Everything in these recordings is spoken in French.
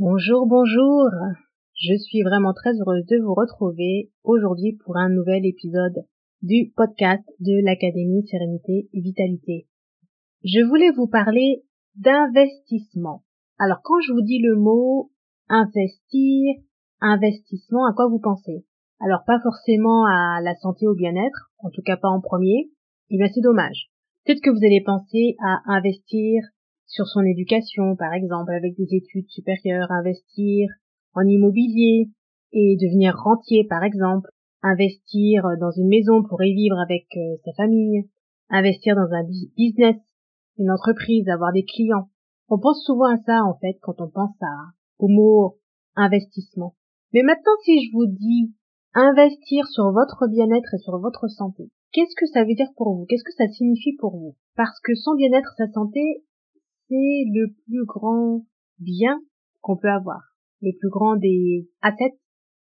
Bonjour, bonjour. Je suis vraiment très heureuse de vous retrouver aujourd'hui pour un nouvel épisode du podcast de l'Académie Sérénité et Vitalité. Je voulais vous parler d'investissement. Alors quand je vous dis le mot investir, investissement, à quoi vous pensez? Alors pas forcément à la santé ou au bien-être, en tout cas pas en premier. Et bien c'est dommage. Peut-être que vous allez penser à investir sur son éducation, par exemple, avec des études supérieures, investir en immobilier et devenir rentier, par exemple, investir dans une maison pour y vivre avec euh, sa famille, investir dans un business, une entreprise, avoir des clients. On pense souvent à ça, en fait, quand on pense à, au mot investissement. Mais maintenant, si je vous dis investir sur votre bien-être et sur votre santé, qu'est-ce que ça veut dire pour vous? Qu'est-ce que ça signifie pour vous? Parce que son bien-être, sa santé, c'est le plus grand bien qu'on peut avoir, le plus grand des assets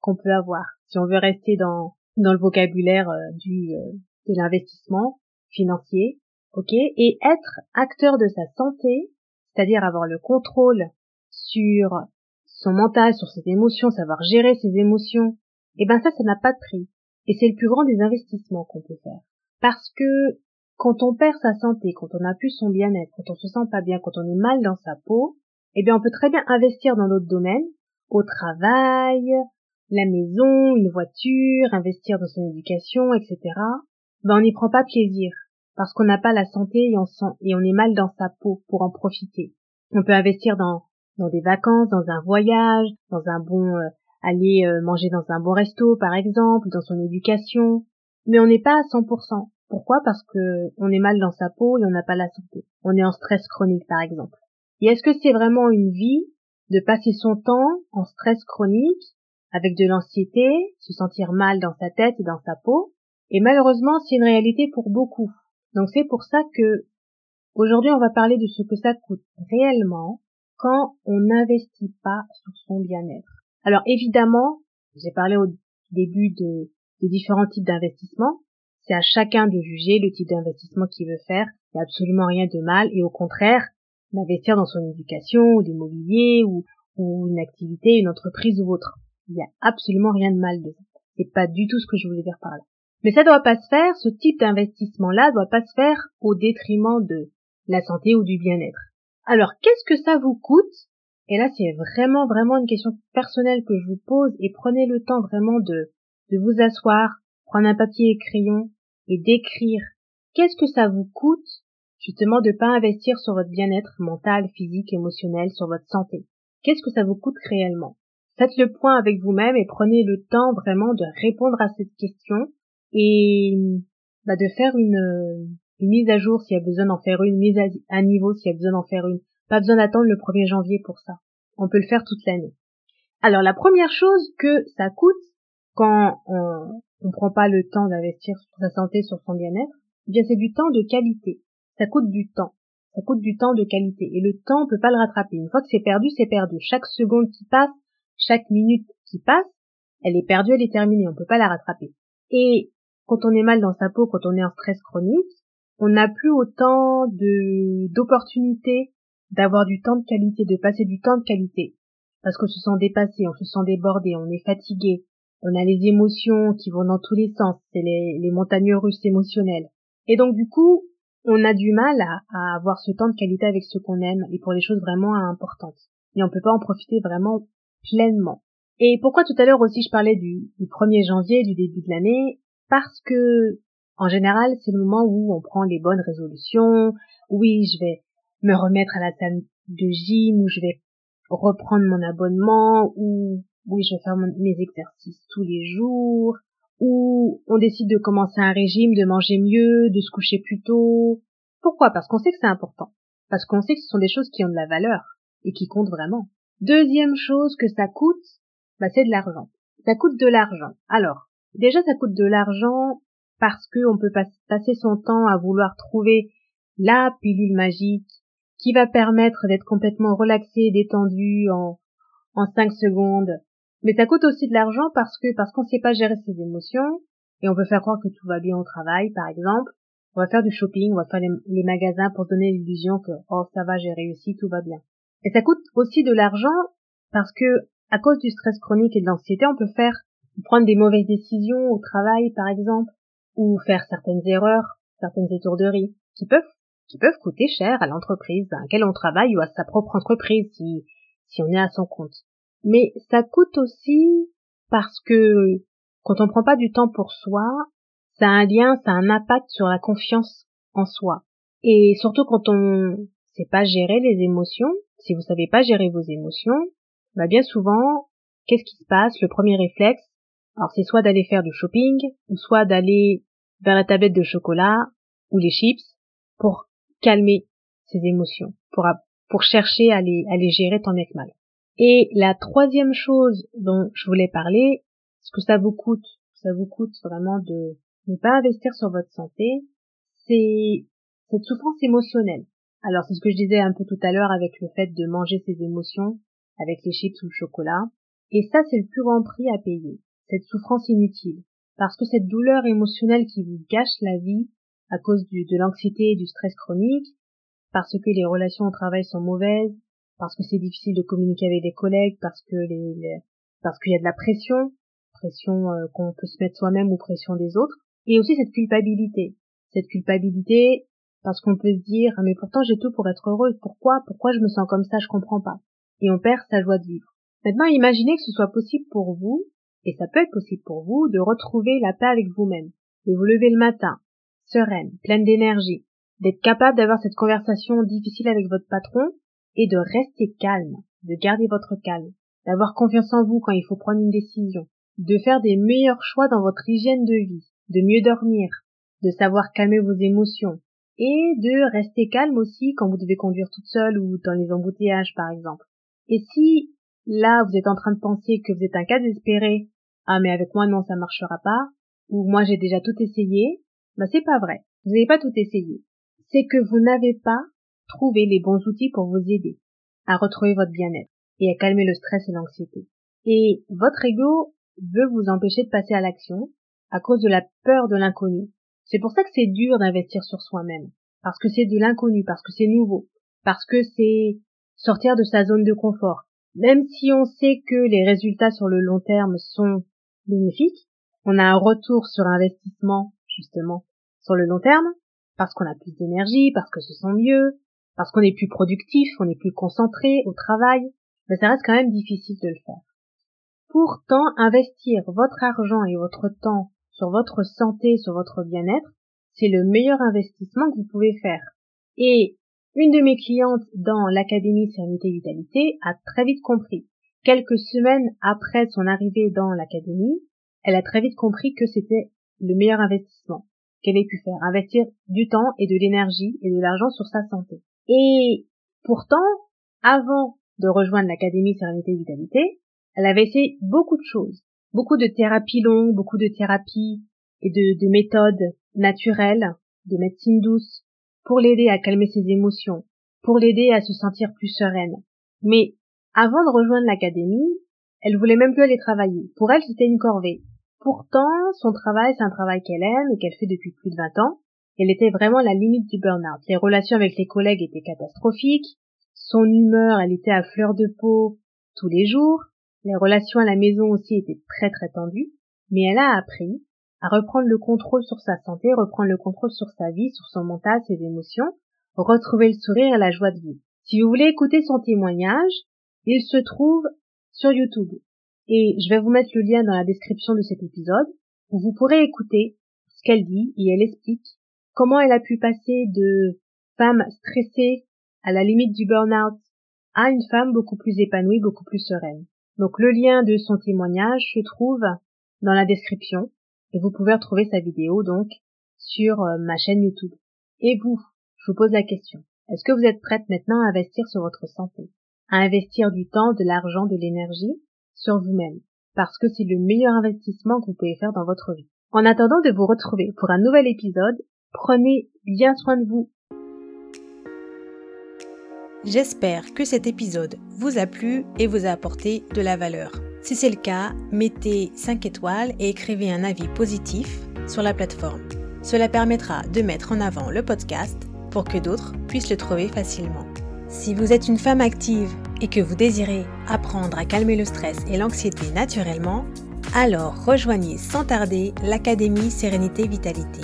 qu'on peut avoir. Si on veut rester dans dans le vocabulaire euh, du euh, de l'investissement financier, ok, et être acteur de sa santé, c'est-à-dire avoir le contrôle sur son mental, sur ses émotions, savoir gérer ses émotions, eh ben ça, ça n'a pas de prix. Et c'est le plus grand des investissements qu'on peut faire. Parce que quand on perd sa santé, quand on n'a plus son bien-être, quand on se sent pas bien, quand on est mal dans sa peau, eh bien on peut très bien investir dans d'autres domaines, au travail, la maison, une voiture, investir dans son éducation, etc. Ben on n'y prend pas plaisir parce qu'on n'a pas la santé et on et on est mal dans sa peau pour en profiter. On peut investir dans dans des vacances, dans un voyage, dans un bon euh, aller euh, manger dans un bon resto par exemple, dans son éducation, mais on n'est pas à 100%. Pourquoi? Parce que on est mal dans sa peau et on n'a pas la santé. On est en stress chronique par exemple. Et est-ce que c'est vraiment une vie de passer son temps en stress chronique avec de l'anxiété, se sentir mal dans sa tête et dans sa peau? Et malheureusement, c'est une réalité pour beaucoup. Donc c'est pour ça que aujourd'hui on va parler de ce que ça coûte réellement quand on n'investit pas sur son bien-être. Alors évidemment, j'ai parlé au début de, de différents types d'investissements. C'est à chacun de juger le type d'investissement qu'il veut faire. Il n'y a absolument rien de mal et au contraire, d'investir dans son éducation ou l'immobilier ou, ou une activité, une entreprise ou autre. Il n'y a absolument rien de mal dedans. C'est pas du tout ce que je voulais dire par là. Mais ça doit pas se faire, ce type d'investissement-là doit pas se faire au détriment de la santé ou du bien-être. Alors, qu'est-ce que ça vous coûte? Et là, c'est vraiment, vraiment une question personnelle que je vous pose et prenez le temps vraiment de, de vous asseoir, prendre un papier et crayon et d'écrire qu'est-ce que ça vous coûte justement de pas investir sur votre bien-être mental, physique, émotionnel, sur votre santé. Qu'est-ce que ça vous coûte réellement? Faites le point avec vous-même et prenez le temps vraiment de répondre à cette question et bah, de faire une, mise à jour s'il y a besoin d'en faire une, mise à, niveau s'il y a besoin d'en faire une. Pas besoin d'attendre le 1er janvier pour ça. On peut le faire toute l'année. Alors la première chose que ça coûte quand on, on ne prend pas le temps d'investir sur sa santé, sur son bien-être, eh bien c'est du temps de qualité. Ça coûte du temps. Ça coûte du temps de qualité. Et le temps, on peut pas le rattraper. Une fois que c'est perdu, c'est perdu. Chaque seconde qui passe, chaque minute qui passe, elle est perdue, elle est terminée. On peut pas la rattraper. Et quand on est mal dans sa peau, quand on est en stress chronique, on n'a plus autant de d'opportunités d'avoir du temps de qualité, de passer du temps de qualité. Parce qu'on se sent dépassé, on se sent débordé, on est fatigué, on a les émotions qui vont dans tous les sens, c'est les, montagnes russes émotionnelles. Et donc du coup, on a du mal à, avoir ce temps de qualité avec ce qu'on aime et pour les choses vraiment importantes. Et on peut pas en profiter vraiment pleinement. Et pourquoi tout à l'heure aussi je parlais du, du 1er janvier, du début de l'année? Parce que en général, c'est le moment où on prend les bonnes résolutions. Oui, je vais me remettre à la salle de gym, ou je vais reprendre mon abonnement, ou oui, je vais faire mes exercices tous les jours, ou on décide de commencer un régime, de manger mieux, de se coucher plus tôt. Pourquoi? Parce qu'on sait que c'est important. Parce qu'on sait que ce sont des choses qui ont de la valeur et qui comptent vraiment. Deuxième chose que ça coûte, bah, c'est de l'argent. Ça coûte de l'argent. Alors, déjà ça coûte de l'argent parce qu'on peut passer son temps à vouloir trouver la pilule magique qui va permettre d'être complètement relaxé, détendu en, en 5 secondes. Mais ça coûte aussi de l'argent parce que parce qu'on sait pas gérer ses émotions et on peut faire croire que tout va bien au travail, par exemple. On va faire du shopping, on va faire les, magasins pour donner l'illusion que oh ça va, j'ai réussi, tout va bien. Et ça coûte aussi de l'argent parce que à cause du stress chronique et de l'anxiété, on peut faire prendre des mauvaises décisions au travail, par exemple, ou faire certaines erreurs, certaines étourderies qui peuvent qui peuvent coûter cher à l'entreprise dans laquelle on travaille ou à sa propre entreprise si si on est à son compte. Mais ça coûte aussi parce que quand on prend pas du temps pour soi, ça a un lien, ça a un impact sur la confiance en soi. Et surtout quand on sait pas gérer les émotions, si vous savez pas gérer vos émotions, bah bien souvent, qu'est-ce qui se passe? Le premier réflexe, alors c'est soit d'aller faire du shopping, ou soit d'aller vers la tablette de chocolat ou les chips pour calmer ses émotions, pour, pour chercher à les, à les gérer tant bien que mal. Et la troisième chose dont je voulais parler, ce que ça vous coûte, ça vous coûte vraiment de ne pas investir sur votre santé, c'est cette souffrance émotionnelle. Alors c'est ce que je disais un peu tout à l'heure avec le fait de manger ses émotions, avec les chips ou le chocolat. Et ça, c'est le plus grand prix à payer, cette souffrance inutile. Parce que cette douleur émotionnelle qui vous gâche la vie à cause de l'anxiété et du stress chronique, parce que les relations au travail sont mauvaises, parce que c'est difficile de communiquer avec des collègues, parce que les, parce qu'il y a de la pression, pression euh, qu'on peut se mettre soi-même ou pression des autres, et aussi cette culpabilité. Cette culpabilité parce qu'on peut se dire mais pourtant j'ai tout pour être heureuse, pourquoi? Pourquoi je me sens comme ça, je comprends pas. Et on perd sa joie de vivre. Maintenant, imaginez que ce soit possible pour vous, et ça peut être possible pour vous, de retrouver la paix avec vous-même, de vous lever le matin, sereine, pleine d'énergie, d'être capable d'avoir cette conversation difficile avec votre patron et de rester calme, de garder votre calme, d'avoir confiance en vous quand il faut prendre une décision, de faire des meilleurs choix dans votre hygiène de vie, de mieux dormir, de savoir calmer vos émotions, et de rester calme aussi quand vous devez conduire toute seule ou dans les embouteillages par exemple. Et si là vous êtes en train de penser que vous êtes un cas désespéré, ah mais avec moi non ça marchera pas, ou moi j'ai déjà tout essayé, bah c'est pas vrai. Vous n'avez pas tout essayé. C'est que vous n'avez pas trouvé les bons outils pour vous aider à retrouver votre bien-être et à calmer le stress et l'anxiété. Et votre ego veut vous empêcher de passer à l'action à cause de la peur de l'inconnu. C'est pour ça que c'est dur d'investir sur soi-même. Parce que c'est de l'inconnu, parce que c'est nouveau, parce que c'est sortir de sa zone de confort. Même si on sait que les résultats sur le long terme sont bénéfiques, on a un retour sur investissement, justement, sur le long terme, parce qu'on a plus d'énergie, parce que ce sent mieux, parce qu'on est plus productif, on est plus concentré au travail, mais ça reste quand même difficile de le faire. Pourtant, investir votre argent et votre temps sur votre santé, sur votre bien-être, c'est le meilleur investissement que vous pouvez faire. Et une de mes clientes dans l'Académie Sérénité Vitalité a très vite compris. Quelques semaines après son arrivée dans l'Académie, elle a très vite compris que c'était le meilleur investissement qu'elle ait pu faire. Investir du temps et de l'énergie et de l'argent sur sa santé. Et pourtant, avant de rejoindre l'Académie Sérénité Vitalité, elle avait essayé beaucoup de choses beaucoup de thérapies longues, beaucoup de thérapies et de, méthodes naturelles, de médecine douce, pour l'aider à calmer ses émotions, pour l'aider à se sentir plus sereine. Mais avant de rejoindre l'académie, elle voulait même plus aller travailler. Pour elle, c'était une corvée. Pourtant, son travail, c'est un travail qu'elle aime et qu'elle fait depuis plus de 20 ans. Elle était vraiment la limite du burn-out. Les relations avec les collègues étaient catastrophiques. Son humeur, elle était à fleur de peau tous les jours. Les relations à la maison aussi étaient très très tendues, mais elle a appris à reprendre le contrôle sur sa santé, reprendre le contrôle sur sa vie, sur son mental, ses émotions, retrouver le sourire et la joie de vivre. Si vous voulez écouter son témoignage, il se trouve sur YouTube. Et je vais vous mettre le lien dans la description de cet épisode, où vous pourrez écouter ce qu'elle dit et elle explique comment elle a pu passer de femme stressée à la limite du burn-out à une femme beaucoup plus épanouie, beaucoup plus sereine. Donc le lien de son témoignage se trouve dans la description et vous pouvez retrouver sa vidéo donc sur euh, ma chaîne YouTube. Et vous, je vous pose la question. Est-ce que vous êtes prête maintenant à investir sur votre santé, à investir du temps, de l'argent, de l'énergie sur vous-même, parce que c'est le meilleur investissement que vous pouvez faire dans votre vie. En attendant de vous retrouver pour un nouvel épisode, prenez bien soin de vous. J'espère que cet épisode vous a plu et vous a apporté de la valeur. Si c'est le cas, mettez 5 étoiles et écrivez un avis positif sur la plateforme. Cela permettra de mettre en avant le podcast pour que d'autres puissent le trouver facilement. Si vous êtes une femme active et que vous désirez apprendre à calmer le stress et l'anxiété naturellement, alors rejoignez sans tarder l'Académie Sérénité Vitalité.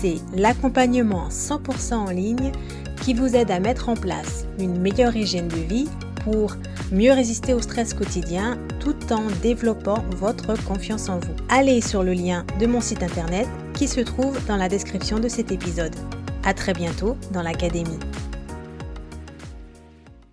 C'est l'accompagnement 100% en ligne qui vous aide à mettre en place une meilleure hygiène de vie pour mieux résister au stress quotidien tout en développant votre confiance en vous. Allez sur le lien de mon site internet qui se trouve dans la description de cet épisode. À très bientôt dans l'Académie.